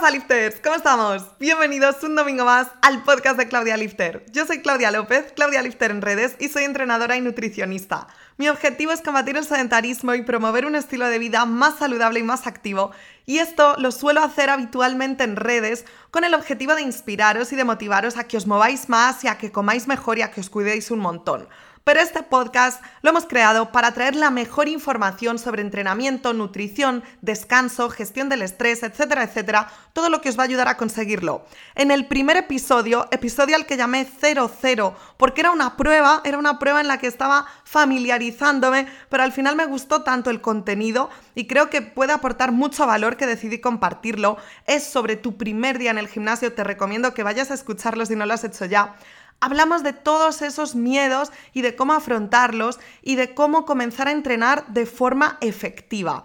pasa, lifters? ¿Cómo estamos? Bienvenidos un domingo más al podcast de Claudia Lifter. Yo soy Claudia López, Claudia Lifter en redes y soy entrenadora y nutricionista. Mi objetivo es combatir el sedentarismo y promover un estilo de vida más saludable y más activo. Y esto lo suelo hacer habitualmente en redes con el objetivo de inspiraros y de motivaros a que os mováis más y a que comáis mejor y a que os cuidéis un montón pero este podcast lo hemos creado para traer la mejor información sobre entrenamiento, nutrición, descanso, gestión del estrés, etcétera, etcétera, todo lo que os va a ayudar a conseguirlo. En el primer episodio, episodio al que llamé 00, porque era una prueba, era una prueba en la que estaba familiarizándome, pero al final me gustó tanto el contenido y creo que puede aportar mucho valor que decidí compartirlo. Es sobre tu primer día en el gimnasio, te recomiendo que vayas a escucharlo si no lo has hecho ya hablamos de todos esos miedos y de cómo afrontarlos y de cómo comenzar a entrenar de forma efectiva.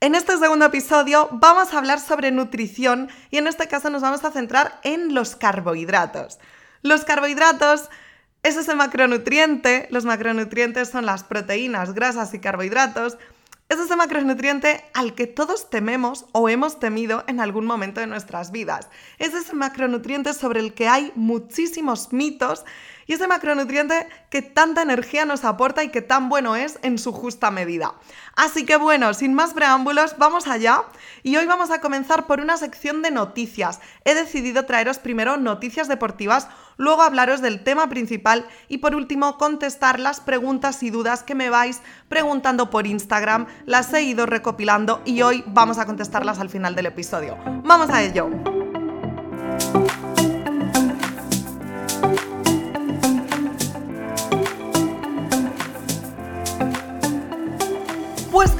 En este segundo episodio vamos a hablar sobre nutrición y en este caso nos vamos a centrar en los carbohidratos. Los carbohidratos es ese macronutriente, los macronutrientes son las proteínas, grasas y carbohidratos, es ese macronutriente al que todos tememos o hemos temido en algún momento de nuestras vidas. Es ese macronutriente sobre el que hay muchísimos mitos y ese macronutriente que tanta energía nos aporta y que tan bueno es en su justa medida. Así que bueno, sin más preámbulos, vamos allá y hoy vamos a comenzar por una sección de noticias. He decidido traeros primero noticias deportivas, luego hablaros del tema principal y por último contestar las preguntas y dudas que me vais preguntando por Instagram. Las he ido recopilando y hoy vamos a contestarlas al final del episodio. Vamos a ello.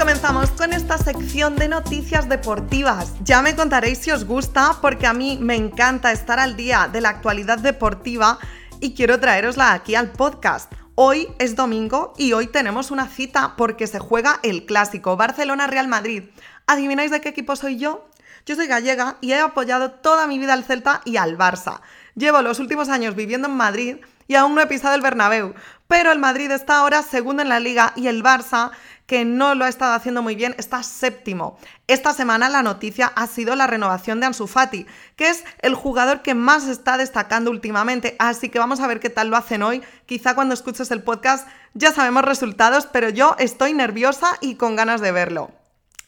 Comenzamos con esta sección de noticias deportivas. Ya me contaréis si os gusta porque a mí me encanta estar al día de la actualidad deportiva y quiero traerosla aquí al podcast. Hoy es domingo y hoy tenemos una cita porque se juega el clásico Barcelona-Real Madrid. ¿Adivináis de qué equipo soy yo? Yo soy gallega y he apoyado toda mi vida al Celta y al Barça. Llevo los últimos años viviendo en Madrid y aún no he pisado el Bernabéu, pero el Madrid está ahora segundo en la liga y el Barça que no lo ha estado haciendo muy bien, está séptimo. Esta semana la noticia ha sido la renovación de Ansu Fati, que es el jugador que más está destacando últimamente, así que vamos a ver qué tal lo hacen hoy. Quizá cuando escuches el podcast ya sabemos resultados, pero yo estoy nerviosa y con ganas de verlo.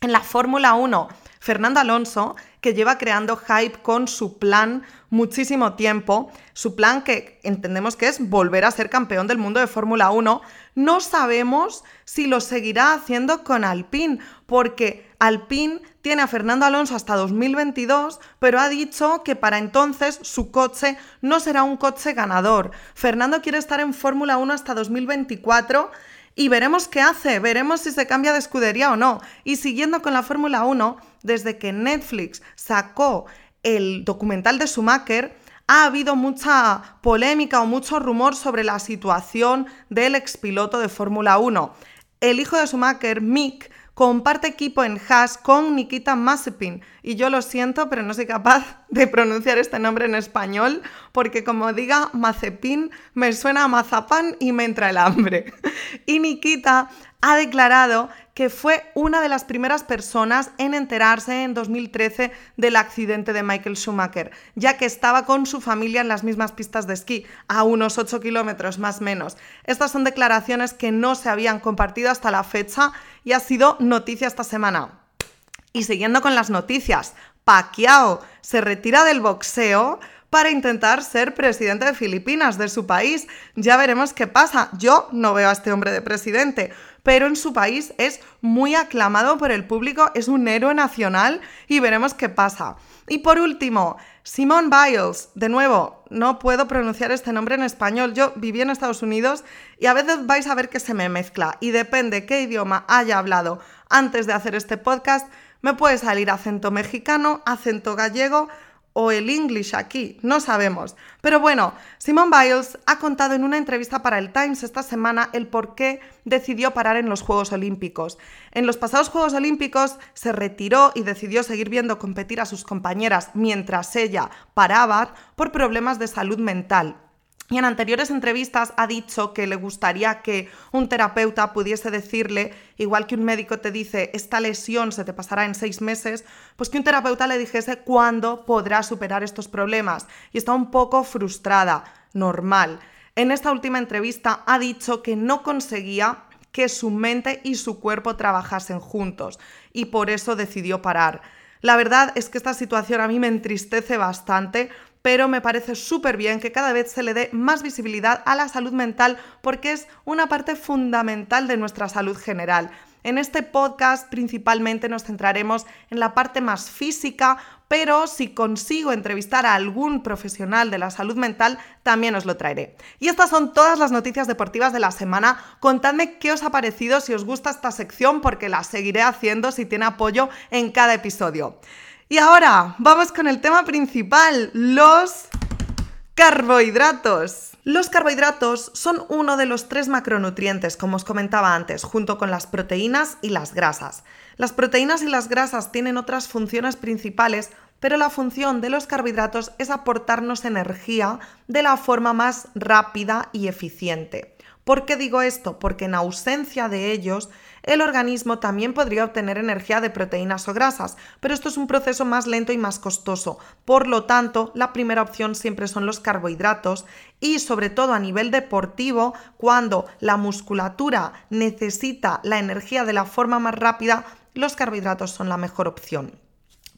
En la Fórmula 1, Fernando Alonso, que lleva creando hype con su plan muchísimo tiempo, su plan que entendemos que es volver a ser campeón del mundo de Fórmula 1, no sabemos si lo seguirá haciendo con Alpine, porque Alpine tiene a Fernando Alonso hasta 2022, pero ha dicho que para entonces su coche no será un coche ganador. Fernando quiere estar en Fórmula 1 hasta 2024 y veremos qué hace, veremos si se cambia de escudería o no. Y siguiendo con la Fórmula 1, desde que Netflix sacó el documental de Schumacher, ha habido mucha polémica o mucho rumor sobre la situación del expiloto de Fórmula 1. El hijo de Schumacher, Mick, comparte equipo en Haas con Nikita Mazepin. Y yo lo siento, pero no soy capaz de pronunciar este nombre en español, porque como diga Mazepin, me suena a mazapán y me entra el hambre. Y Nikita ha declarado que fue una de las primeras personas en enterarse en 2013 del accidente de Michael Schumacher, ya que estaba con su familia en las mismas pistas de esquí, a unos 8 kilómetros más menos. Estas son declaraciones que no se habían compartido hasta la fecha y ha sido noticia esta semana. Y siguiendo con las noticias, Pacquiao se retira del boxeo para intentar ser presidente de Filipinas, de su país. Ya veremos qué pasa. Yo no veo a este hombre de presidente, pero en su país es muy aclamado por el público, es un héroe nacional y veremos qué pasa. Y por último, Simone Biles, de nuevo, no puedo pronunciar este nombre en español, yo viví en Estados Unidos y a veces vais a ver que se me mezcla y depende qué idioma haya hablado antes de hacer este podcast, me puede salir acento mexicano, acento gallego o el English aquí, no sabemos. Pero bueno, Simone Biles ha contado en una entrevista para el Times esta semana el por qué decidió parar en los Juegos Olímpicos. En los pasados Juegos Olímpicos se retiró y decidió seguir viendo competir a sus compañeras mientras ella paraba por problemas de salud mental. Y en anteriores entrevistas ha dicho que le gustaría que un terapeuta pudiese decirle, igual que un médico te dice, esta lesión se te pasará en seis meses, pues que un terapeuta le dijese cuándo podrá superar estos problemas. Y está un poco frustrada, normal. En esta última entrevista ha dicho que no conseguía que su mente y su cuerpo trabajasen juntos y por eso decidió parar. La verdad es que esta situación a mí me entristece bastante pero me parece súper bien que cada vez se le dé más visibilidad a la salud mental porque es una parte fundamental de nuestra salud general. En este podcast principalmente nos centraremos en la parte más física, pero si consigo entrevistar a algún profesional de la salud mental, también os lo traeré. Y estas son todas las noticias deportivas de la semana. Contadme qué os ha parecido, si os gusta esta sección, porque la seguiré haciendo si tiene apoyo en cada episodio. Y ahora vamos con el tema principal, los carbohidratos. Los carbohidratos son uno de los tres macronutrientes, como os comentaba antes, junto con las proteínas y las grasas. Las proteínas y las grasas tienen otras funciones principales, pero la función de los carbohidratos es aportarnos energía de la forma más rápida y eficiente. ¿Por qué digo esto? Porque en ausencia de ellos, el organismo también podría obtener energía de proteínas o grasas, pero esto es un proceso más lento y más costoso. Por lo tanto, la primera opción siempre son los carbohidratos y sobre todo a nivel deportivo, cuando la musculatura necesita la energía de la forma más rápida, los carbohidratos son la mejor opción.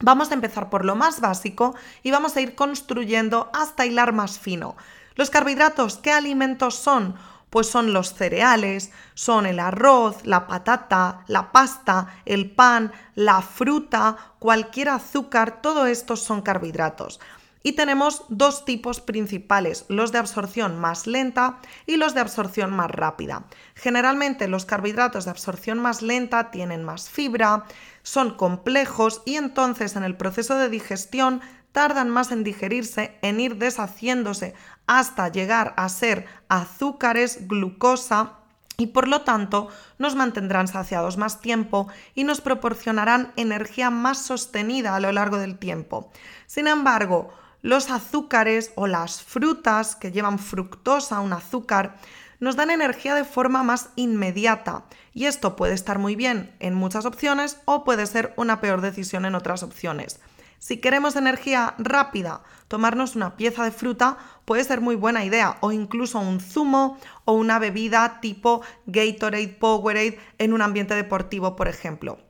Vamos a empezar por lo más básico y vamos a ir construyendo hasta hilar más fino. Los carbohidratos, ¿qué alimentos son? Pues son los cereales, son el arroz, la patata, la pasta, el pan, la fruta, cualquier azúcar, todo esto son carbohidratos. Y tenemos dos tipos principales, los de absorción más lenta y los de absorción más rápida. Generalmente los carbohidratos de absorción más lenta tienen más fibra, son complejos y entonces en el proceso de digestión tardan más en digerirse, en ir deshaciéndose hasta llegar a ser azúcares, glucosa y por lo tanto nos mantendrán saciados más tiempo y nos proporcionarán energía más sostenida a lo largo del tiempo. Sin embargo, los azúcares o las frutas que llevan fructosa, un azúcar, nos dan energía de forma más inmediata y esto puede estar muy bien en muchas opciones o puede ser una peor decisión en otras opciones. Si queremos energía rápida, tomarnos una pieza de fruta puede ser muy buena idea, o incluso un zumo o una bebida tipo Gatorade, Powerade en un ambiente deportivo, por ejemplo.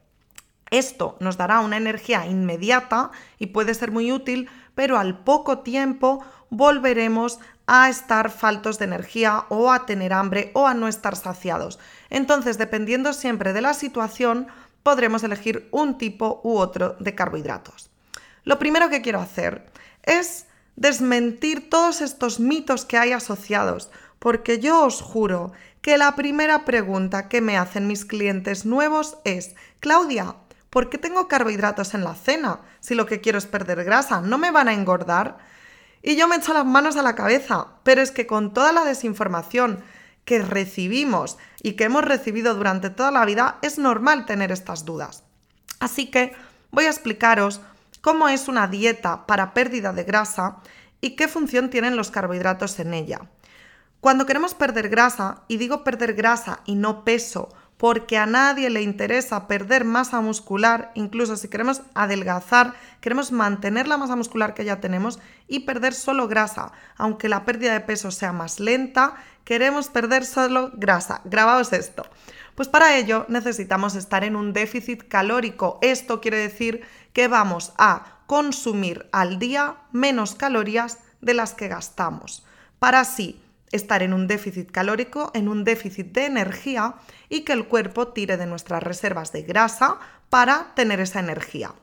Esto nos dará una energía inmediata y puede ser muy útil, pero al poco tiempo volveremos a estar faltos de energía o a tener hambre o a no estar saciados. Entonces, dependiendo siempre de la situación, podremos elegir un tipo u otro de carbohidratos. Lo primero que quiero hacer es desmentir todos estos mitos que hay asociados, porque yo os juro que la primera pregunta que me hacen mis clientes nuevos es, Claudia, ¿por qué tengo carbohidratos en la cena si lo que quiero es perder grasa? ¿No me van a engordar? Y yo me echo las manos a la cabeza, pero es que con toda la desinformación que recibimos y que hemos recibido durante toda la vida, es normal tener estas dudas. Así que voy a explicaros cómo es una dieta para pérdida de grasa y qué función tienen los carbohidratos en ella. Cuando queremos perder grasa, y digo perder grasa y no peso, porque a nadie le interesa perder masa muscular, incluso si queremos adelgazar, queremos mantener la masa muscular que ya tenemos y perder solo grasa. Aunque la pérdida de peso sea más lenta, queremos perder solo grasa. Grabaos esto. Pues para ello necesitamos estar en un déficit calórico. Esto quiere decir que vamos a consumir al día menos calorías de las que gastamos, para así estar en un déficit calórico, en un déficit de energía y que el cuerpo tire de nuestras reservas de grasa para tener esa energía.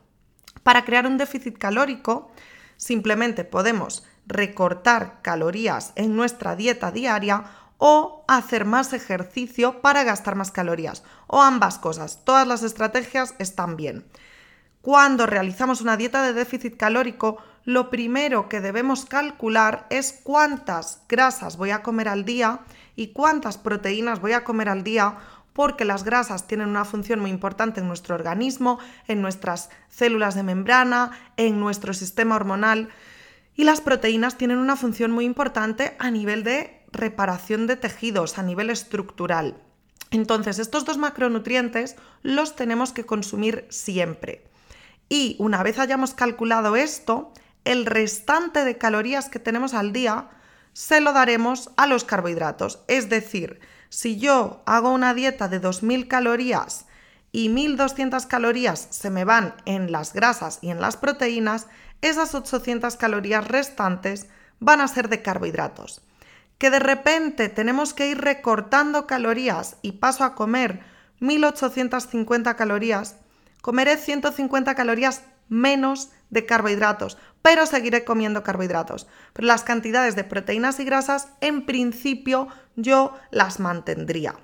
Para crear un déficit calórico, simplemente podemos recortar calorías en nuestra dieta diaria o hacer más ejercicio para gastar más calorías, o ambas cosas. Todas las estrategias están bien. Cuando realizamos una dieta de déficit calórico, lo primero que debemos calcular es cuántas grasas voy a comer al día y cuántas proteínas voy a comer al día, porque las grasas tienen una función muy importante en nuestro organismo, en nuestras células de membrana, en nuestro sistema hormonal. Y las proteínas tienen una función muy importante a nivel de reparación de tejidos, a nivel estructural. Entonces, estos dos macronutrientes los tenemos que consumir siempre. Y una vez hayamos calculado esto, el restante de calorías que tenemos al día se lo daremos a los carbohidratos. Es decir, si yo hago una dieta de 2.000 calorías y 1.200 calorías se me van en las grasas y en las proteínas, esas 800 calorías restantes van a ser de carbohidratos. Que de repente tenemos que ir recortando calorías y paso a comer 1850 calorías, comeré 150 calorías menos de carbohidratos, pero seguiré comiendo carbohidratos. Pero las cantidades de proteínas y grasas, en principio, yo las mantendría.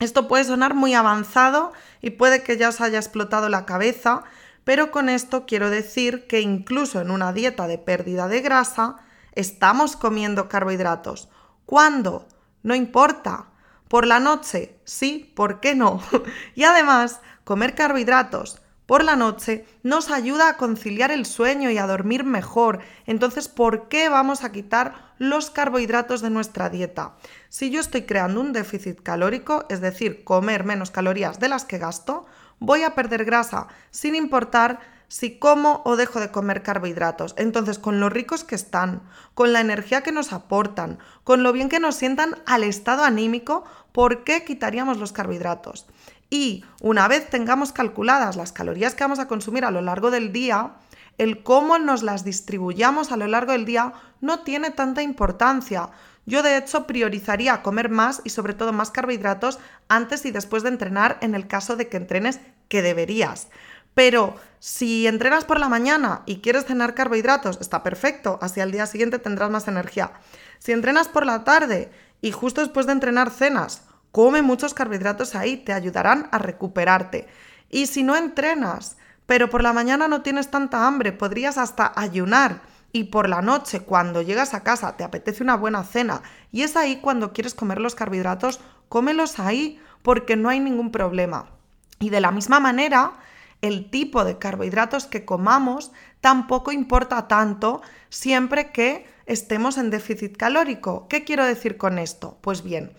Esto puede sonar muy avanzado y puede que ya os haya explotado la cabeza, pero con esto quiero decir que incluso en una dieta de pérdida de grasa, estamos comiendo carbohidratos. ¿Cuándo? No importa. Por la noche, sí, ¿por qué no? y además, comer carbohidratos por la noche nos ayuda a conciliar el sueño y a dormir mejor. Entonces, ¿por qué vamos a quitar los carbohidratos de nuestra dieta? Si yo estoy creando un déficit calórico, es decir, comer menos calorías de las que gasto, voy a perder grasa, sin importar si como o dejo de comer carbohidratos. Entonces, con lo ricos que están, con la energía que nos aportan, con lo bien que nos sientan al estado anímico, ¿por qué quitaríamos los carbohidratos? Y una vez tengamos calculadas las calorías que vamos a consumir a lo largo del día, el cómo nos las distribuyamos a lo largo del día no tiene tanta importancia. Yo de hecho priorizaría comer más y sobre todo más carbohidratos antes y después de entrenar en el caso de que entrenes que deberías. Pero si entrenas por la mañana y quieres cenar carbohidratos, está perfecto, así al día siguiente tendrás más energía. Si entrenas por la tarde y justo después de entrenar cenas, come muchos carbohidratos ahí, te ayudarán a recuperarte. Y si no entrenas, pero por la mañana no tienes tanta hambre, podrías hasta ayunar. Y por la noche, cuando llegas a casa, te apetece una buena cena. Y es ahí cuando quieres comer los carbohidratos, cómelos ahí, porque no hay ningún problema. Y de la misma manera, el tipo de carbohidratos que comamos tampoco importa tanto siempre que estemos en déficit calórico. ¿Qué quiero decir con esto? Pues bien,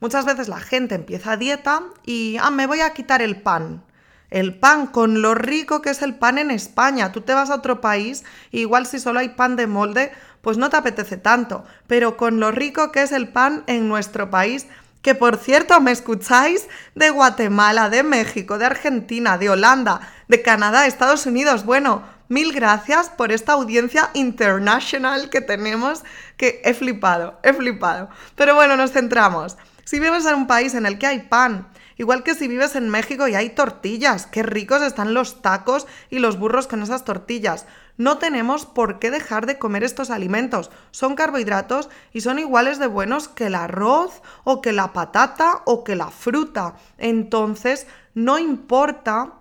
Muchas veces la gente empieza dieta y, ah, me voy a quitar el pan. El pan, con lo rico que es el pan en España. Tú te vas a otro país, igual si solo hay pan de molde, pues no te apetece tanto. Pero con lo rico que es el pan en nuestro país, que por cierto me escucháis de Guatemala, de México, de Argentina, de Holanda, de Canadá, Estados Unidos. Bueno, mil gracias por esta audiencia internacional que tenemos, que he flipado, he flipado. Pero bueno, nos centramos. Si vives en un país en el que hay pan, igual que si vives en México y hay tortillas, qué ricos están los tacos y los burros con esas tortillas. No tenemos por qué dejar de comer estos alimentos. Son carbohidratos y son iguales de buenos que el arroz o que la patata o que la fruta. Entonces, no importa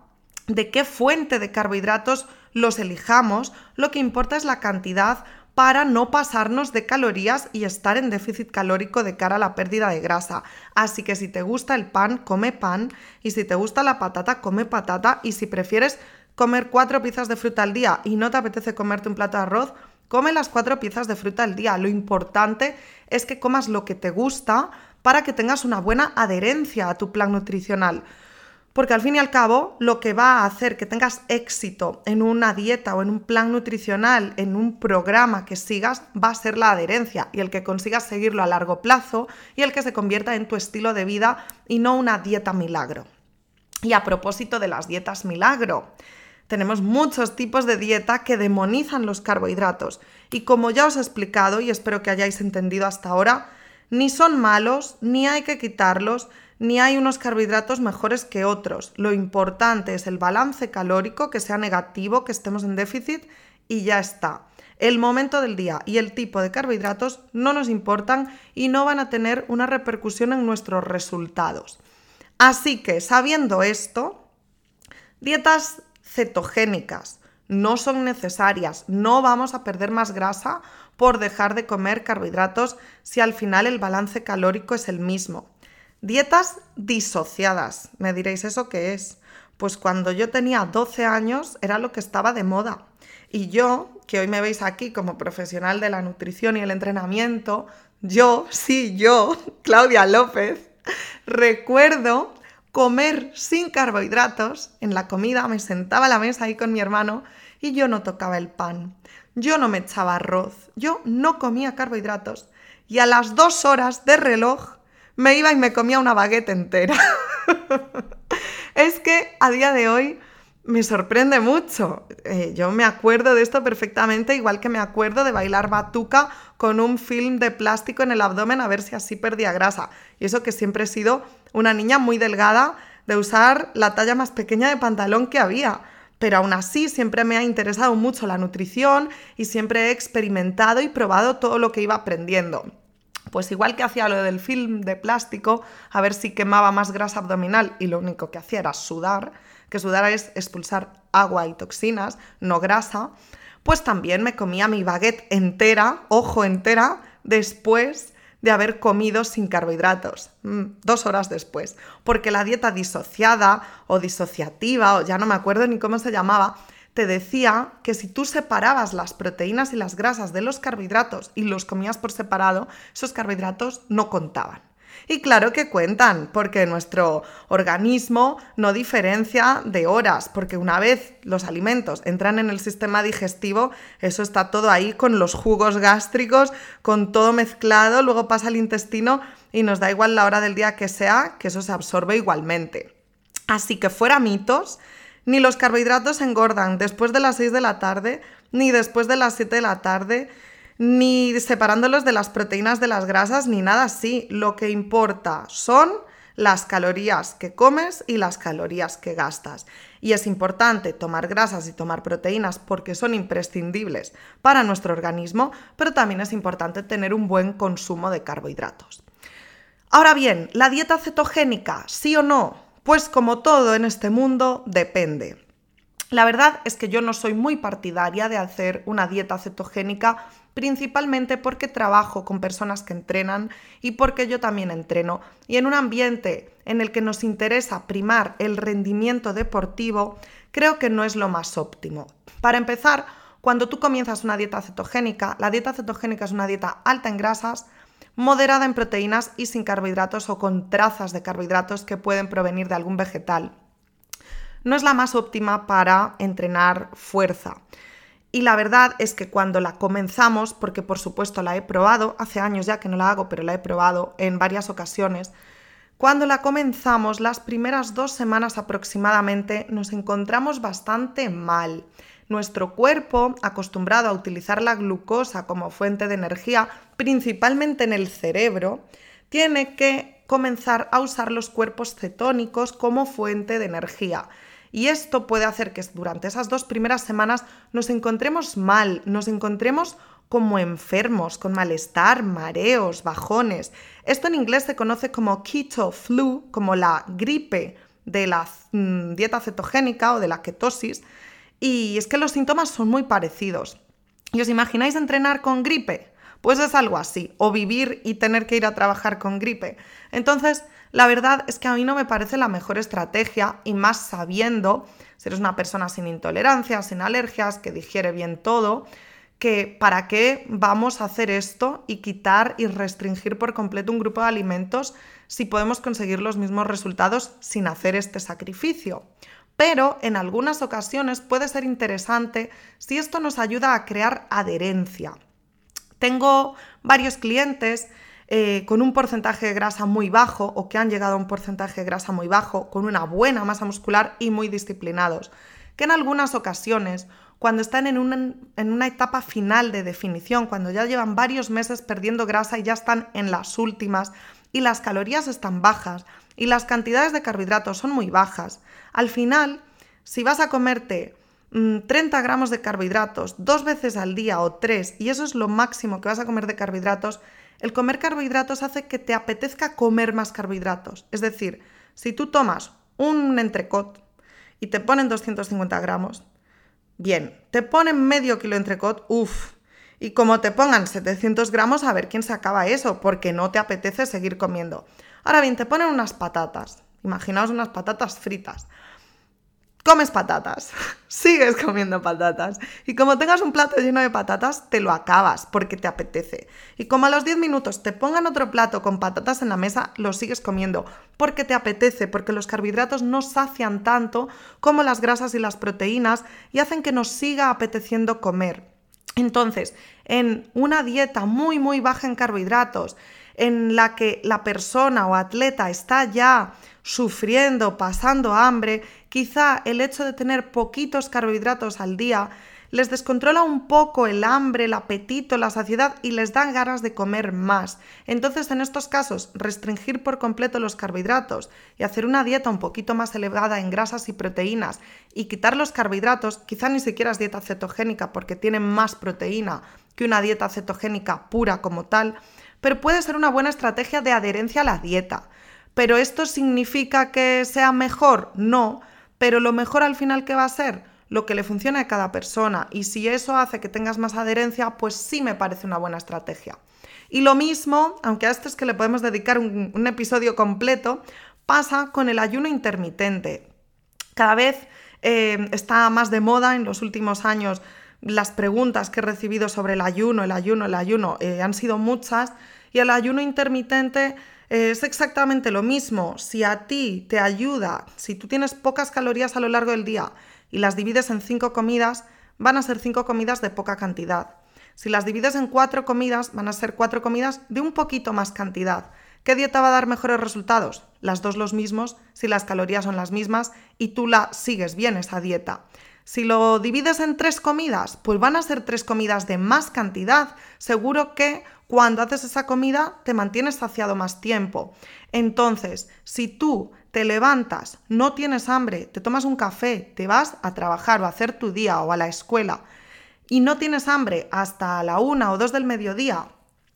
de qué fuente de carbohidratos los elijamos, lo que importa es la cantidad para no pasarnos de calorías y estar en déficit calórico de cara a la pérdida de grasa. Así que si te gusta el pan, come pan y si te gusta la patata, come patata y si prefieres comer cuatro piezas de fruta al día y no te apetece comerte un plato de arroz, come las cuatro piezas de fruta al día. Lo importante es que comas lo que te gusta para que tengas una buena adherencia a tu plan nutricional. Porque al fin y al cabo, lo que va a hacer que tengas éxito en una dieta o en un plan nutricional, en un programa que sigas, va a ser la adherencia y el que consigas seguirlo a largo plazo y el que se convierta en tu estilo de vida y no una dieta milagro. Y a propósito de las dietas milagro, tenemos muchos tipos de dieta que demonizan los carbohidratos y como ya os he explicado y espero que hayáis entendido hasta ahora, ni son malos, ni hay que quitarlos, ni hay unos carbohidratos mejores que otros. Lo importante es el balance calórico, que sea negativo, que estemos en déficit y ya está. El momento del día y el tipo de carbohidratos no nos importan y no van a tener una repercusión en nuestros resultados. Así que, sabiendo esto, dietas cetogénicas no son necesarias, no vamos a perder más grasa por dejar de comer carbohidratos si al final el balance calórico es el mismo. Dietas disociadas. Me diréis, ¿eso qué es? Pues cuando yo tenía 12 años era lo que estaba de moda. Y yo, que hoy me veis aquí como profesional de la nutrición y el entrenamiento, yo, sí, yo, Claudia López, recuerdo comer sin carbohidratos. En la comida me sentaba a la mesa ahí con mi hermano y yo no tocaba el pan. Yo no me echaba arroz. Yo no comía carbohidratos. Y a las dos horas de reloj me iba y me comía una baguette entera. es que a día de hoy me sorprende mucho. Eh, yo me acuerdo de esto perfectamente, igual que me acuerdo de bailar batuca con un film de plástico en el abdomen a ver si así perdía grasa. Y eso que siempre he sido una niña muy delgada de usar la talla más pequeña de pantalón que había. Pero aún así siempre me ha interesado mucho la nutrición y siempre he experimentado y probado todo lo que iba aprendiendo. Pues igual que hacía lo del film de plástico, a ver si quemaba más grasa abdominal y lo único que hacía era sudar, que sudar es expulsar agua y toxinas, no grasa, pues también me comía mi baguette entera, ojo entera, después de haber comido sin carbohidratos, mm, dos horas después, porque la dieta disociada o disociativa, o ya no me acuerdo ni cómo se llamaba, te decía que si tú separabas las proteínas y las grasas de los carbohidratos y los comías por separado, esos carbohidratos no contaban. Y claro que cuentan, porque nuestro organismo no diferencia de horas, porque una vez los alimentos entran en el sistema digestivo, eso está todo ahí con los jugos gástricos, con todo mezclado, luego pasa al intestino y nos da igual la hora del día que sea, que eso se absorbe igualmente. Así que fuera mitos, ni los carbohidratos engordan después de las 6 de la tarde, ni después de las 7 de la tarde, ni separándolos de las proteínas de las grasas, ni nada así. Lo que importa son las calorías que comes y las calorías que gastas. Y es importante tomar grasas y tomar proteínas porque son imprescindibles para nuestro organismo, pero también es importante tener un buen consumo de carbohidratos. Ahora bien, ¿la dieta cetogénica, sí o no? Pues como todo en este mundo, depende. La verdad es que yo no soy muy partidaria de hacer una dieta cetogénica principalmente porque trabajo con personas que entrenan y porque yo también entreno. Y en un ambiente en el que nos interesa primar el rendimiento deportivo, creo que no es lo más óptimo. Para empezar, cuando tú comienzas una dieta cetogénica, la dieta cetogénica es una dieta alta en grasas, moderada en proteínas y sin carbohidratos o con trazas de carbohidratos que pueden provenir de algún vegetal. No es la más óptima para entrenar fuerza. Y la verdad es que cuando la comenzamos, porque por supuesto la he probado, hace años ya que no la hago, pero la he probado en varias ocasiones, cuando la comenzamos, las primeras dos semanas aproximadamente, nos encontramos bastante mal. Nuestro cuerpo, acostumbrado a utilizar la glucosa como fuente de energía, principalmente en el cerebro, tiene que comenzar a usar los cuerpos cetónicos como fuente de energía. Y esto puede hacer que durante esas dos primeras semanas nos encontremos mal, nos encontremos como enfermos, con malestar, mareos, bajones. Esto en inglés se conoce como keto flu, como la gripe de la mm, dieta cetogénica o de la ketosis. Y es que los síntomas son muy parecidos. ¿Y os imagináis entrenar con gripe? Pues es algo así, o vivir y tener que ir a trabajar con gripe. Entonces, la verdad es que a mí no me parece la mejor estrategia y más sabiendo, si eres una persona sin intolerancias, sin alergias, que digiere bien todo, que para qué vamos a hacer esto y quitar y restringir por completo un grupo de alimentos si podemos conseguir los mismos resultados sin hacer este sacrificio. Pero en algunas ocasiones puede ser interesante si esto nos ayuda a crear adherencia. Tengo varios clientes eh, con un porcentaje de grasa muy bajo o que han llegado a un porcentaje de grasa muy bajo, con una buena masa muscular y muy disciplinados, que en algunas ocasiones, cuando están en una, en una etapa final de definición, cuando ya llevan varios meses perdiendo grasa y ya están en las últimas y las calorías están bajas y las cantidades de carbohidratos son muy bajas, al final, si vas a comerte 30 mm, gramos de carbohidratos dos veces al día o tres, y eso es lo máximo que vas a comer de carbohidratos, el comer carbohidratos hace que te apetezca comer más carbohidratos. Es decir, si tú tomas un entrecot y te ponen 250 gramos, bien, te ponen medio kilo de entrecot, uff, y como te pongan 700 gramos, a ver quién se acaba eso, porque no te apetece seguir comiendo. Ahora bien, te ponen unas patatas, imaginaos unas patatas fritas. Comes patatas, sigues comiendo patatas. Y como tengas un plato lleno de patatas, te lo acabas porque te apetece. Y como a los 10 minutos te pongan otro plato con patatas en la mesa, lo sigues comiendo porque te apetece, porque los carbohidratos no sacian tanto como las grasas y las proteínas y hacen que nos siga apeteciendo comer. Entonces, en una dieta muy, muy baja en carbohidratos, en la que la persona o atleta está ya sufriendo, pasando hambre, quizá el hecho de tener poquitos carbohidratos al día les descontrola un poco el hambre, el apetito, la saciedad y les dan ganas de comer más. Entonces, en estos casos, restringir por completo los carbohidratos y hacer una dieta un poquito más elevada en grasas y proteínas y quitar los carbohidratos, quizá ni siquiera es dieta cetogénica porque tienen más proteína que una dieta cetogénica pura como tal, pero puede ser una buena estrategia de adherencia a la dieta. ¿Pero esto significa que sea mejor? No, pero lo mejor al final que va a ser lo que le funciona a cada persona y si eso hace que tengas más adherencia, pues sí me parece una buena estrategia. Y lo mismo, aunque a esto es que le podemos dedicar un, episodio completo, pasa con el ayuno intermitente. Cada vez eh, está más de moda en los últimos años las preguntas que he recibido sobre el ayuno, el ayuno, el ayuno, eh, han sido muchas y el ayuno intermitente es exactamente lo mismo. Si a ti te ayuda, si tú tienes pocas calorías a lo largo del día y las divides en cinco comidas, van a ser cinco comidas de poca cantidad. Si las divides en cuatro comidas, van a ser cuatro comidas de un poquito más cantidad. ¿Qué dieta va a dar mejores resultados? Las dos los mismos, si las calorías son las mismas y tú la sigues bien esa dieta. Si lo divides en tres comidas, pues van a ser tres comidas de más cantidad. Seguro que cuando haces esa comida te mantienes saciado más tiempo. Entonces, si tú te levantas, no tienes hambre, te tomas un café, te vas a trabajar o a hacer tu día o a la escuela y no tienes hambre hasta la una o dos del mediodía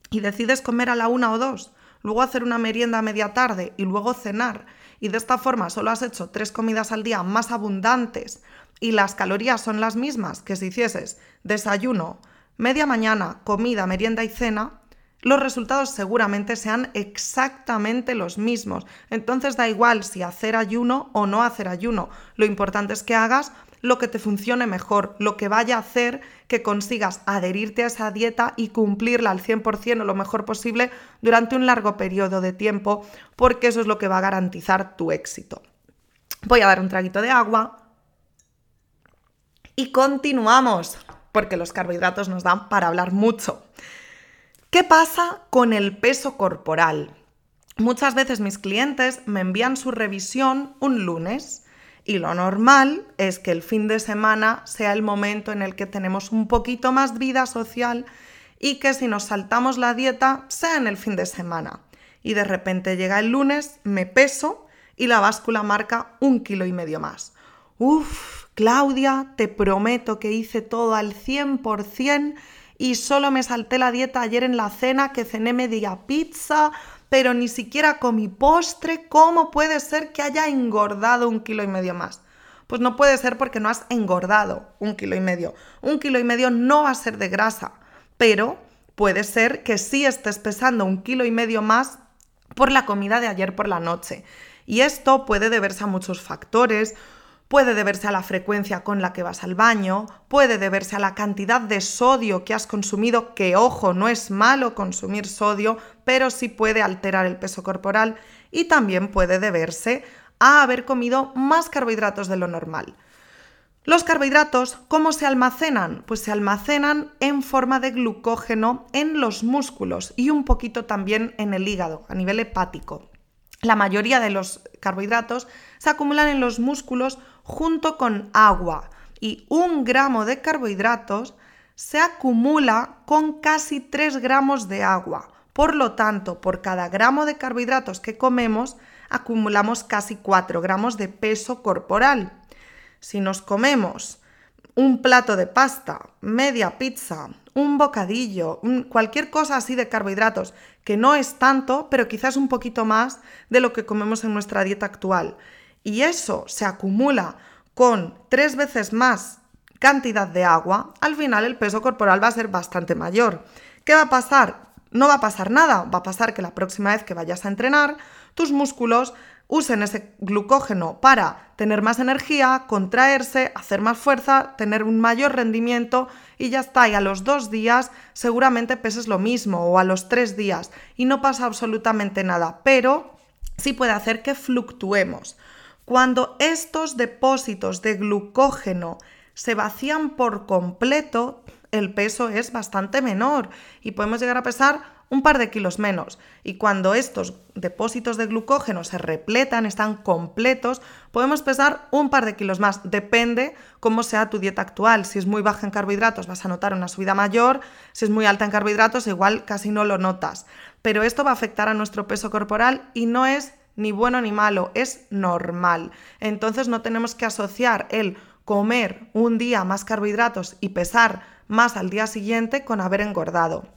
y decides comer a la una o dos, luego hacer una merienda a media tarde y luego cenar y de esta forma solo has hecho tres comidas al día más abundantes y las calorías son las mismas que si hicieses desayuno, media mañana, comida, merienda y cena, los resultados seguramente sean exactamente los mismos. Entonces da igual si hacer ayuno o no hacer ayuno. Lo importante es que hagas lo que te funcione mejor, lo que vaya a hacer que consigas adherirte a esa dieta y cumplirla al 100% o lo mejor posible durante un largo periodo de tiempo, porque eso es lo que va a garantizar tu éxito. Voy a dar un traguito de agua y continuamos, porque los carbohidratos nos dan para hablar mucho. ¿Qué pasa con el peso corporal? Muchas veces mis clientes me envían su revisión un lunes y lo normal es que el fin de semana sea el momento en el que tenemos un poquito más vida social y que si nos saltamos la dieta sea en el fin de semana. Y de repente llega el lunes, me peso y la báscula marca un kilo y medio más. Uf, Claudia, te prometo que hice todo al 100% y solo me salté la dieta ayer en la cena que cené media pizza, pero ni siquiera comí postre. ¿Cómo puede ser que haya engordado un kilo y medio más? Pues no puede ser porque no has engordado un kilo y medio. Un kilo y medio no va a ser de grasa, pero puede ser que sí estés pesando un kilo y medio más por la comida de ayer por la noche. Y esto puede deberse a muchos factores, Puede deberse a la frecuencia con la que vas al baño, puede deberse a la cantidad de sodio que has consumido, que ojo, no es malo consumir sodio, pero sí puede alterar el peso corporal y también puede deberse a haber comido más carbohidratos de lo normal. Los carbohidratos, ¿cómo se almacenan? Pues se almacenan en forma de glucógeno en los músculos y un poquito también en el hígado, a nivel hepático. La mayoría de los carbohidratos se acumulan en los músculos junto con agua y un gramo de carbohidratos se acumula con casi 3 gramos de agua. Por lo tanto, por cada gramo de carbohidratos que comemos, acumulamos casi 4 gramos de peso corporal. Si nos comemos un plato de pasta, media pizza, un bocadillo, cualquier cosa así de carbohidratos, que no es tanto, pero quizás un poquito más de lo que comemos en nuestra dieta actual, y eso se acumula con tres veces más cantidad de agua, al final el peso corporal va a ser bastante mayor. ¿Qué va a pasar? No va a pasar nada, va a pasar que la próxima vez que vayas a entrenar, tus músculos usen ese glucógeno para tener más energía, contraerse, hacer más fuerza, tener un mayor rendimiento y ya está. Y a los dos días seguramente peses lo mismo o a los tres días y no pasa absolutamente nada, pero sí puede hacer que fluctuemos. Cuando estos depósitos de glucógeno se vacían por completo, el peso es bastante menor y podemos llegar a pesar un par de kilos menos. Y cuando estos depósitos de glucógeno se repletan, están completos, podemos pesar un par de kilos más. Depende cómo sea tu dieta actual. Si es muy baja en carbohidratos vas a notar una subida mayor, si es muy alta en carbohidratos igual casi no lo notas. Pero esto va a afectar a nuestro peso corporal y no es ni bueno ni malo, es normal. Entonces no tenemos que asociar el comer un día más carbohidratos y pesar más al día siguiente con haber engordado.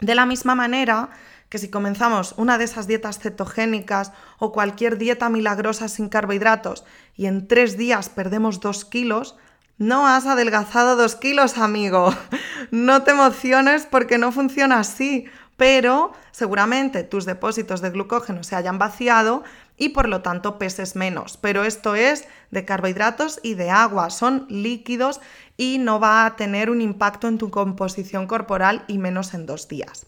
De la misma manera que si comenzamos una de esas dietas cetogénicas o cualquier dieta milagrosa sin carbohidratos y en tres días perdemos dos kilos, no has adelgazado dos kilos, amigo. No te emociones porque no funciona así, pero seguramente tus depósitos de glucógeno se hayan vaciado y por lo tanto peses menos. Pero esto es de carbohidratos y de agua, son líquidos y no va a tener un impacto en tu composición corporal y menos en dos días.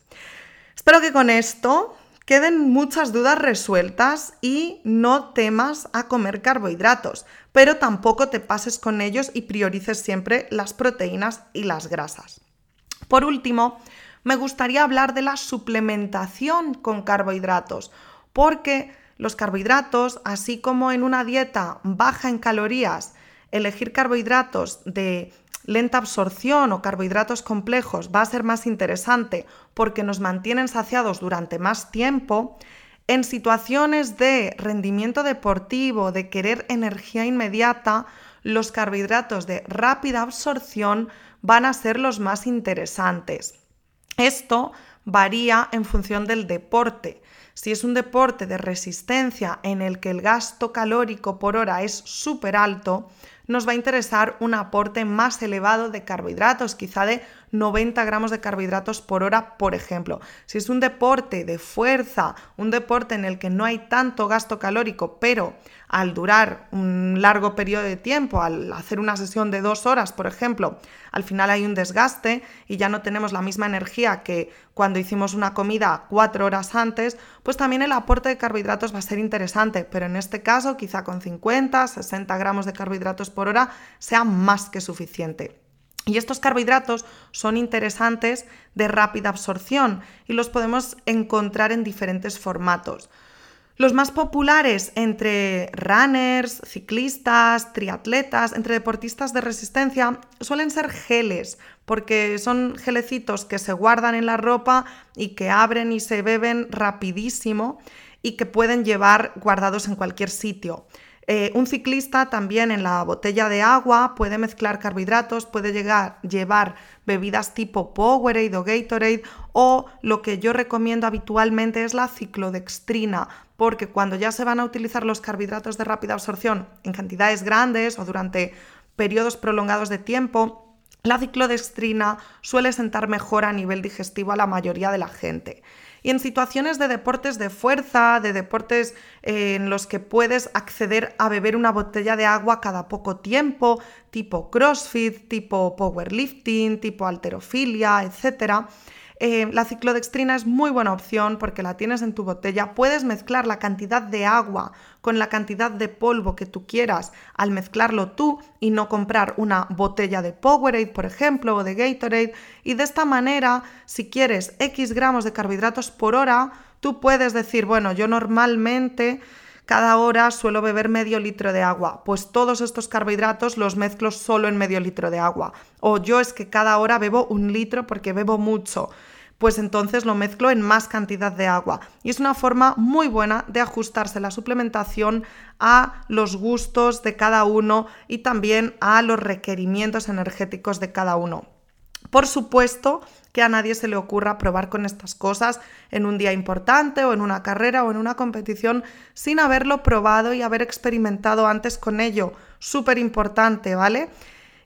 Espero que con esto queden muchas dudas resueltas y no temas a comer carbohidratos, pero tampoco te pases con ellos y priorices siempre las proteínas y las grasas. Por último, me gustaría hablar de la suplementación con carbohidratos, porque los carbohidratos, así como en una dieta baja en calorías, elegir carbohidratos de lenta absorción o carbohidratos complejos va a ser más interesante porque nos mantienen saciados durante más tiempo, en situaciones de rendimiento deportivo, de querer energía inmediata, los carbohidratos de rápida absorción van a ser los más interesantes. Esto varía en función del deporte. Si es un deporte de resistencia en el que el gasto calórico por hora es súper alto, nos va a interesar un aporte más elevado de carbohidratos, quizá de 90 gramos de carbohidratos por hora, por ejemplo. Si es un deporte de fuerza, un deporte en el que no hay tanto gasto calórico, pero al durar un largo periodo de tiempo, al hacer una sesión de dos horas, por ejemplo, al final hay un desgaste y ya no tenemos la misma energía que cuando hicimos una comida cuatro horas antes, pues también el aporte de carbohidratos va a ser interesante, pero en este caso quizá con 50, 60 gramos de carbohidratos por hora sea más que suficiente. Y estos carbohidratos son interesantes de rápida absorción y los podemos encontrar en diferentes formatos. Los más populares entre runners, ciclistas, triatletas, entre deportistas de resistencia suelen ser geles, porque son gelecitos que se guardan en la ropa y que abren y se beben rapidísimo y que pueden llevar guardados en cualquier sitio. Eh, un ciclista también en la botella de agua puede mezclar carbohidratos, puede llegar, llevar bebidas tipo Powerade o Gatorade o lo que yo recomiendo habitualmente es la ciclodextrina, porque cuando ya se van a utilizar los carbohidratos de rápida absorción en cantidades grandes o durante periodos prolongados de tiempo, la ciclodextrina suele sentar mejor a nivel digestivo a la mayoría de la gente y en situaciones de deportes de fuerza, de deportes eh, en los que puedes acceder a beber una botella de agua cada poco tiempo, tipo CrossFit, tipo powerlifting, tipo alterofilia, etcétera eh, la ciclodextrina es muy buena opción porque la tienes en tu botella. Puedes mezclar la cantidad de agua con la cantidad de polvo que tú quieras al mezclarlo tú y no comprar una botella de Powerade, por ejemplo, o de Gatorade. Y de esta manera, si quieres X gramos de carbohidratos por hora, tú puedes decir, bueno, yo normalmente cada hora suelo beber medio litro de agua, pues todos estos carbohidratos los mezclo solo en medio litro de agua. O yo es que cada hora bebo un litro porque bebo mucho pues entonces lo mezclo en más cantidad de agua. Y es una forma muy buena de ajustarse la suplementación a los gustos de cada uno y también a los requerimientos energéticos de cada uno. Por supuesto que a nadie se le ocurra probar con estas cosas en un día importante o en una carrera o en una competición sin haberlo probado y haber experimentado antes con ello. Súper importante, ¿vale?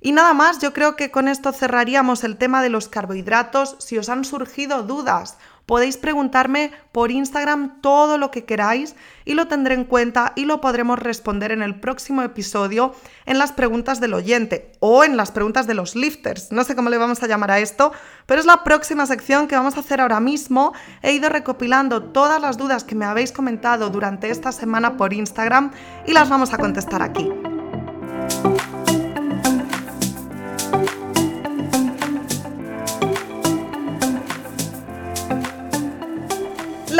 Y nada más, yo creo que con esto cerraríamos el tema de los carbohidratos. Si os han surgido dudas Podéis preguntarme por Instagram todo lo que queráis y lo tendré en cuenta y lo podremos responder en el próximo episodio en las preguntas del oyente o en las preguntas de los lifters. No sé cómo le vamos a llamar a esto, pero es la próxima sección que vamos a hacer ahora mismo. He ido recopilando todas las dudas que me habéis comentado durante esta semana por Instagram y las vamos a contestar aquí.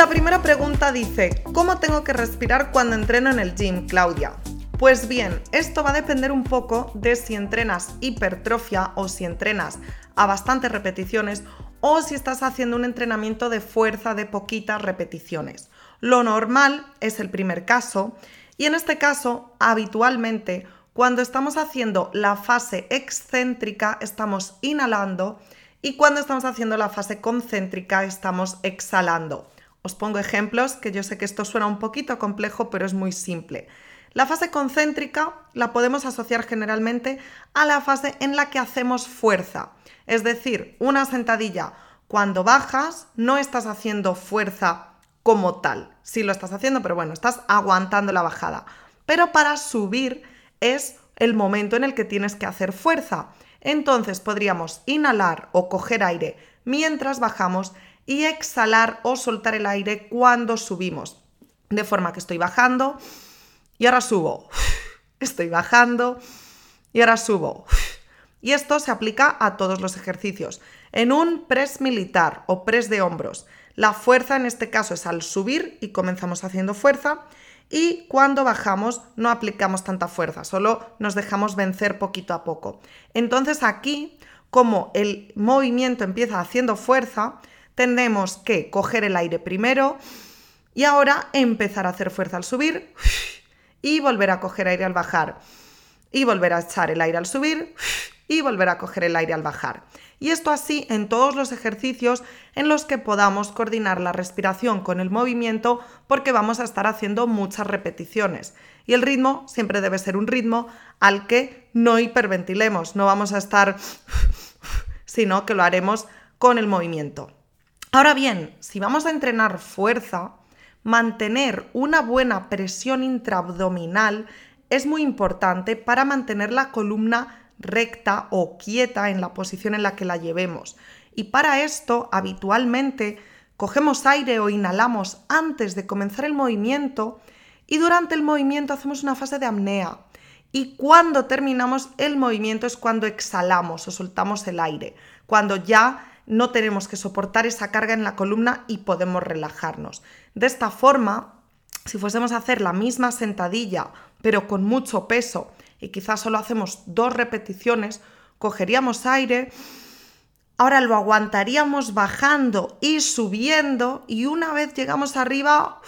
La primera pregunta dice, ¿cómo tengo que respirar cuando entreno en el gym, Claudia? Pues bien, esto va a depender un poco de si entrenas hipertrofia o si entrenas a bastantes repeticiones o si estás haciendo un entrenamiento de fuerza de poquitas repeticiones. Lo normal es el primer caso y en este caso, habitualmente, cuando estamos haciendo la fase excéntrica, estamos inhalando y cuando estamos haciendo la fase concéntrica, estamos exhalando. Os pongo ejemplos, que yo sé que esto suena un poquito complejo, pero es muy simple. La fase concéntrica la podemos asociar generalmente a la fase en la que hacemos fuerza. Es decir, una sentadilla, cuando bajas, no estás haciendo fuerza como tal. Sí lo estás haciendo, pero bueno, estás aguantando la bajada. Pero para subir es el momento en el que tienes que hacer fuerza. Entonces podríamos inhalar o coger aire mientras bajamos y exhalar o soltar el aire cuando subimos. De forma que estoy bajando y ahora subo. Estoy bajando y ahora subo. Y esto se aplica a todos los ejercicios. En un press militar o press de hombros, la fuerza en este caso es al subir y comenzamos haciendo fuerza. Y cuando bajamos no aplicamos tanta fuerza, solo nos dejamos vencer poquito a poco. Entonces aquí, como el movimiento empieza haciendo fuerza, tenemos que coger el aire primero y ahora empezar a hacer fuerza al subir y volver a coger aire al bajar y volver a echar el aire al subir y volver a coger el aire al bajar. Y esto así en todos los ejercicios en los que podamos coordinar la respiración con el movimiento porque vamos a estar haciendo muchas repeticiones. Y el ritmo siempre debe ser un ritmo al que no hiperventilemos, no vamos a estar, sino que lo haremos con el movimiento. Ahora bien, si vamos a entrenar fuerza, mantener una buena presión intraabdominal es muy importante para mantener la columna recta o quieta en la posición en la que la llevemos. Y para esto, habitualmente, cogemos aire o inhalamos antes de comenzar el movimiento y durante el movimiento hacemos una fase de apnea. Y cuando terminamos el movimiento es cuando exhalamos o soltamos el aire, cuando ya no tenemos que soportar esa carga en la columna y podemos relajarnos. De esta forma, si fuésemos a hacer la misma sentadilla, pero con mucho peso, y quizás solo hacemos dos repeticiones, cogeríamos aire, ahora lo aguantaríamos bajando y subiendo, y una vez llegamos arriba,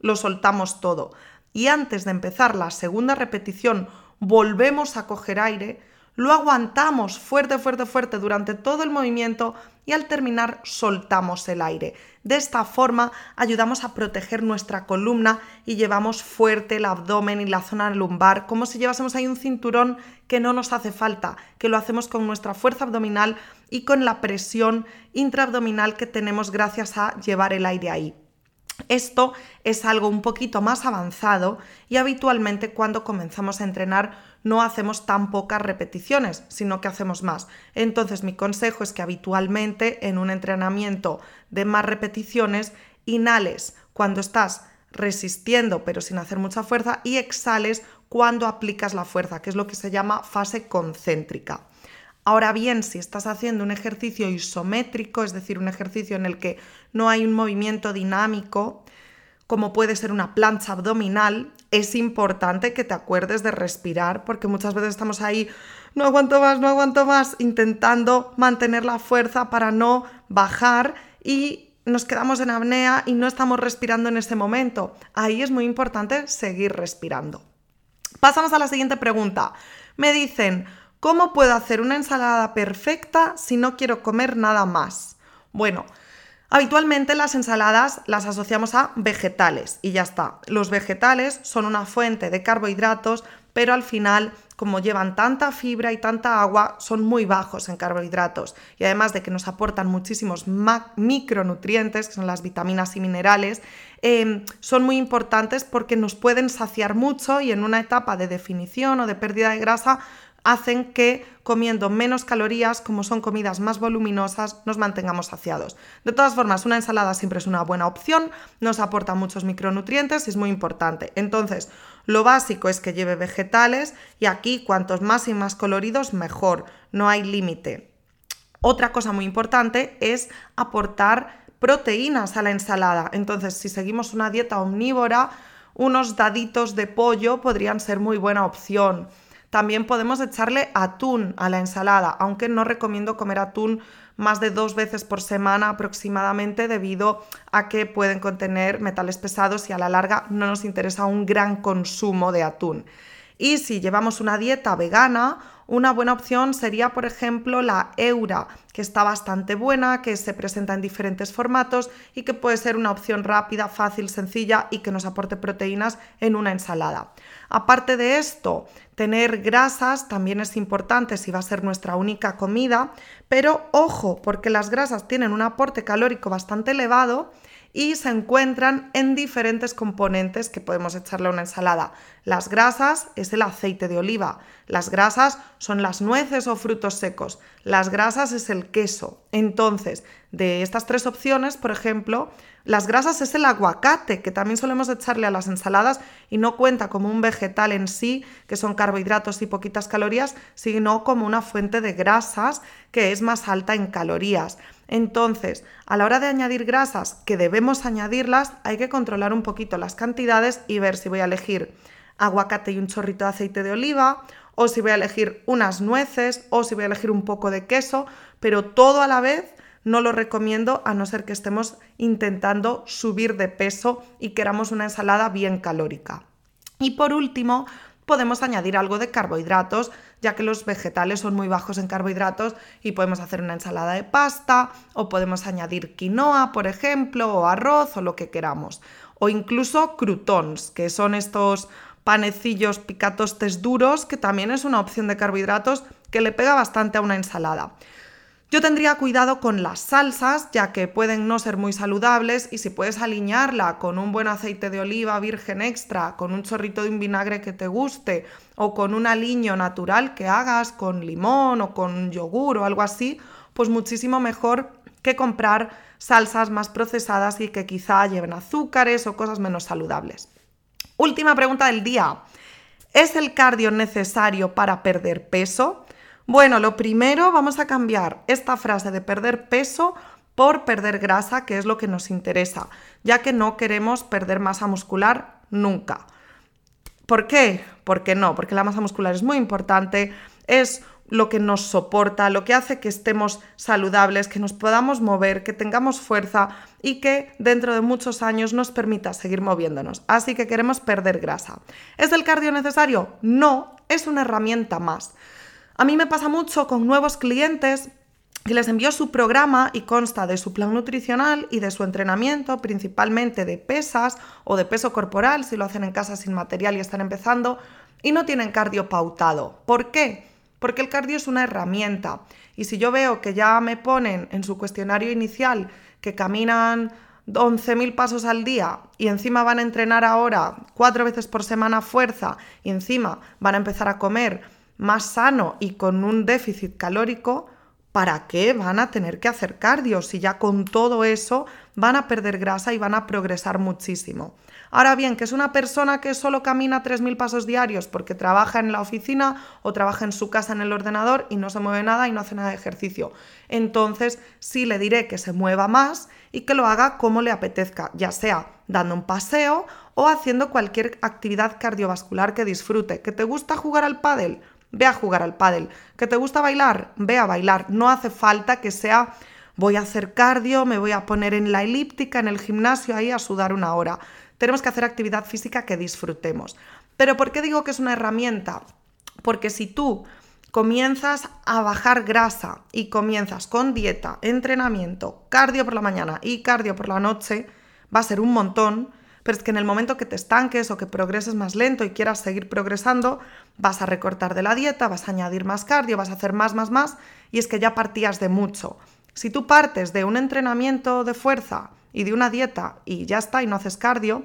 lo soltamos todo. Y antes de empezar la segunda repetición, volvemos a coger aire, lo aguantamos fuerte, fuerte, fuerte durante todo el movimiento y al terminar soltamos el aire. De esta forma ayudamos a proteger nuestra columna y llevamos fuerte el abdomen y la zona lumbar, como si llevásemos ahí un cinturón que no nos hace falta, que lo hacemos con nuestra fuerza abdominal y con la presión intraabdominal que tenemos gracias a llevar el aire ahí. Esto es algo un poquito más avanzado y habitualmente cuando comenzamos a entrenar no hacemos tan pocas repeticiones, sino que hacemos más. Entonces mi consejo es que habitualmente en un entrenamiento de más repeticiones inhales cuando estás resistiendo pero sin hacer mucha fuerza y exhales cuando aplicas la fuerza, que es lo que se llama fase concéntrica. Ahora bien, si estás haciendo un ejercicio isométrico, es decir, un ejercicio en el que no hay un movimiento dinámico, como puede ser una plancha abdominal, es importante que te acuerdes de respirar porque muchas veces estamos ahí, no aguanto más, no aguanto más, intentando mantener la fuerza para no bajar y nos quedamos en apnea y no estamos respirando en ese momento. Ahí es muy importante seguir respirando. Pasamos a la siguiente pregunta. Me dicen, ¿Cómo puedo hacer una ensalada perfecta si no quiero comer nada más? Bueno, habitualmente las ensaladas las asociamos a vegetales y ya está. Los vegetales son una fuente de carbohidratos pero al final, como llevan tanta fibra y tanta agua, son muy bajos en carbohidratos. Y además de que nos aportan muchísimos micronutrientes, que son las vitaminas y minerales, em, son muy importantes porque nos pueden saciar mucho y en una etapa de definición o de pérdida de grasa hacen que comiendo menos calorías, como son comidas más voluminosas, nos mantengamos saciados. De todas formas, una ensalada siempre es una buena opción, nos aporta muchos micronutrientes y es muy importante. Entonces, lo básico es que lleve vegetales y aquí cuantos más y más coloridos, mejor, no hay límite. Otra cosa muy importante es aportar proteínas a la ensalada. Entonces, si seguimos una dieta omnívora, unos daditos de pollo podrían ser muy buena opción. También podemos echarle atún a la ensalada, aunque no recomiendo comer atún más de dos veces por semana aproximadamente debido a que pueden contener metales pesados y a la larga no nos interesa un gran consumo de atún. Y si llevamos una dieta vegana, una buena opción sería, por ejemplo, la Eura, que está bastante buena, que se presenta en diferentes formatos y que puede ser una opción rápida, fácil, sencilla y que nos aporte proteínas en una ensalada. Aparte de esto, tener grasas también es importante si va a ser nuestra única comida, pero ojo, porque las grasas tienen un aporte calórico bastante elevado y se encuentran en diferentes componentes que podemos echarle a una ensalada. Las grasas es el aceite de oliva, las grasas son las nueces o frutos secos, las grasas es el queso. Entonces, de estas tres opciones, por ejemplo, las grasas es el aguacate, que también solemos echarle a las ensaladas y no cuenta como un vegetal en sí, que son carbohidratos y poquitas calorías, sino como una fuente de grasas que es más alta en calorías. Entonces, a la hora de añadir grasas, que debemos añadirlas, hay que controlar un poquito las cantidades y ver si voy a elegir aguacate y un chorrito de aceite de oliva, o si voy a elegir unas nueces, o si voy a elegir un poco de queso, pero todo a la vez no lo recomiendo a no ser que estemos intentando subir de peso y queramos una ensalada bien calórica. Y por último, podemos añadir algo de carbohidratos, ya que los vegetales son muy bajos en carbohidratos y podemos hacer una ensalada de pasta o podemos añadir quinoa, por ejemplo, o arroz o lo que queramos. O incluso croutons, que son estos panecillos picatostes duros, que también es una opción de carbohidratos que le pega bastante a una ensalada. Yo tendría cuidado con las salsas, ya que pueden no ser muy saludables y si puedes alinearla con un buen aceite de oliva virgen extra, con un chorrito de un vinagre que te guste o con un aliño natural que hagas con limón o con yogur o algo así, pues muchísimo mejor que comprar salsas más procesadas y que quizá lleven azúcares o cosas menos saludables. Última pregunta del día. ¿Es el cardio necesario para perder peso? Bueno, lo primero vamos a cambiar esta frase de perder peso por perder grasa, que es lo que nos interesa, ya que no queremos perder masa muscular nunca. ¿Por qué? Porque no, porque la masa muscular es muy importante, es lo que nos soporta, lo que hace que estemos saludables, que nos podamos mover, que tengamos fuerza y que dentro de muchos años nos permita seguir moviéndonos. Así que queremos perder grasa. ¿Es el cardio necesario? No, es una herramienta más. A mí me pasa mucho con nuevos clientes que les envío su programa y consta de su plan nutricional y de su entrenamiento, principalmente de pesas o de peso corporal, si lo hacen en casa sin material y están empezando, y no tienen cardio pautado. ¿Por qué? Porque el cardio es una herramienta. Y si yo veo que ya me ponen en su cuestionario inicial que caminan 11.000 pasos al día y encima van a entrenar ahora cuatro veces por semana fuerza y encima van a empezar a comer más sano y con un déficit calórico, ¿para qué van a tener que hacer cardio si ya con todo eso van a perder grasa y van a progresar muchísimo? Ahora bien, que es una persona que solo camina 3.000 pasos diarios porque trabaja en la oficina o trabaja en su casa en el ordenador y no se mueve nada y no hace nada de ejercicio. Entonces sí le diré que se mueva más y que lo haga como le apetezca, ya sea dando un paseo o haciendo cualquier actividad cardiovascular que disfrute. ¿Que te gusta jugar al pádel? Ve a jugar al pádel. ¿Que te gusta bailar? Ve a bailar. No hace falta que sea voy a hacer cardio, me voy a poner en la elíptica, en el gimnasio ahí a sudar una hora. Tenemos que hacer actividad física que disfrutemos. Pero ¿por qué digo que es una herramienta? Porque si tú comienzas a bajar grasa y comienzas con dieta, entrenamiento, cardio por la mañana y cardio por la noche, va a ser un montón, pero es que en el momento que te estanques o que progreses más lento y quieras seguir progresando, vas a recortar de la dieta, vas a añadir más cardio, vas a hacer más, más, más, y es que ya partías de mucho. Si tú partes de un entrenamiento de fuerza y de una dieta y ya está y no haces cardio,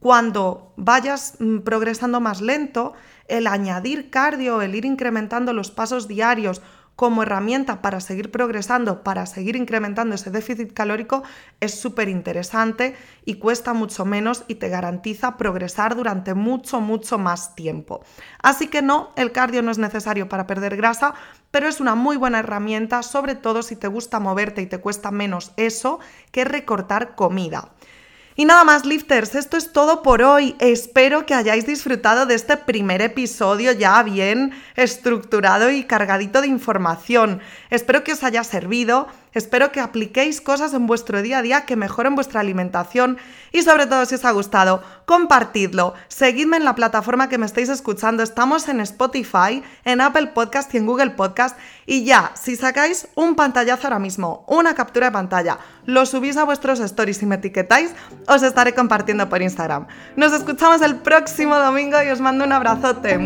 cuando vayas mm, progresando más lento, el añadir cardio, el ir incrementando los pasos diarios como herramienta para seguir progresando, para seguir incrementando ese déficit calórico, es súper interesante y cuesta mucho menos y te garantiza progresar durante mucho, mucho más tiempo. Así que no, el cardio no es necesario para perder grasa, pero es una muy buena herramienta, sobre todo si te gusta moverte y te cuesta menos eso que recortar comida. Y nada más, lifters, esto es todo por hoy. Espero que hayáis disfrutado de este primer episodio ya bien estructurado y cargadito de información. Espero que os haya servido Espero que apliquéis cosas en vuestro día a día que mejoren vuestra alimentación y sobre todo si os ha gustado, compartidlo. Seguidme en la plataforma que me estáis escuchando. Estamos en Spotify, en Apple Podcast y en Google Podcast. Y ya, si sacáis un pantallazo ahora mismo, una captura de pantalla, lo subís a vuestros stories y me etiquetáis, os estaré compartiendo por Instagram. Nos escuchamos el próximo domingo y os mando un abrazote.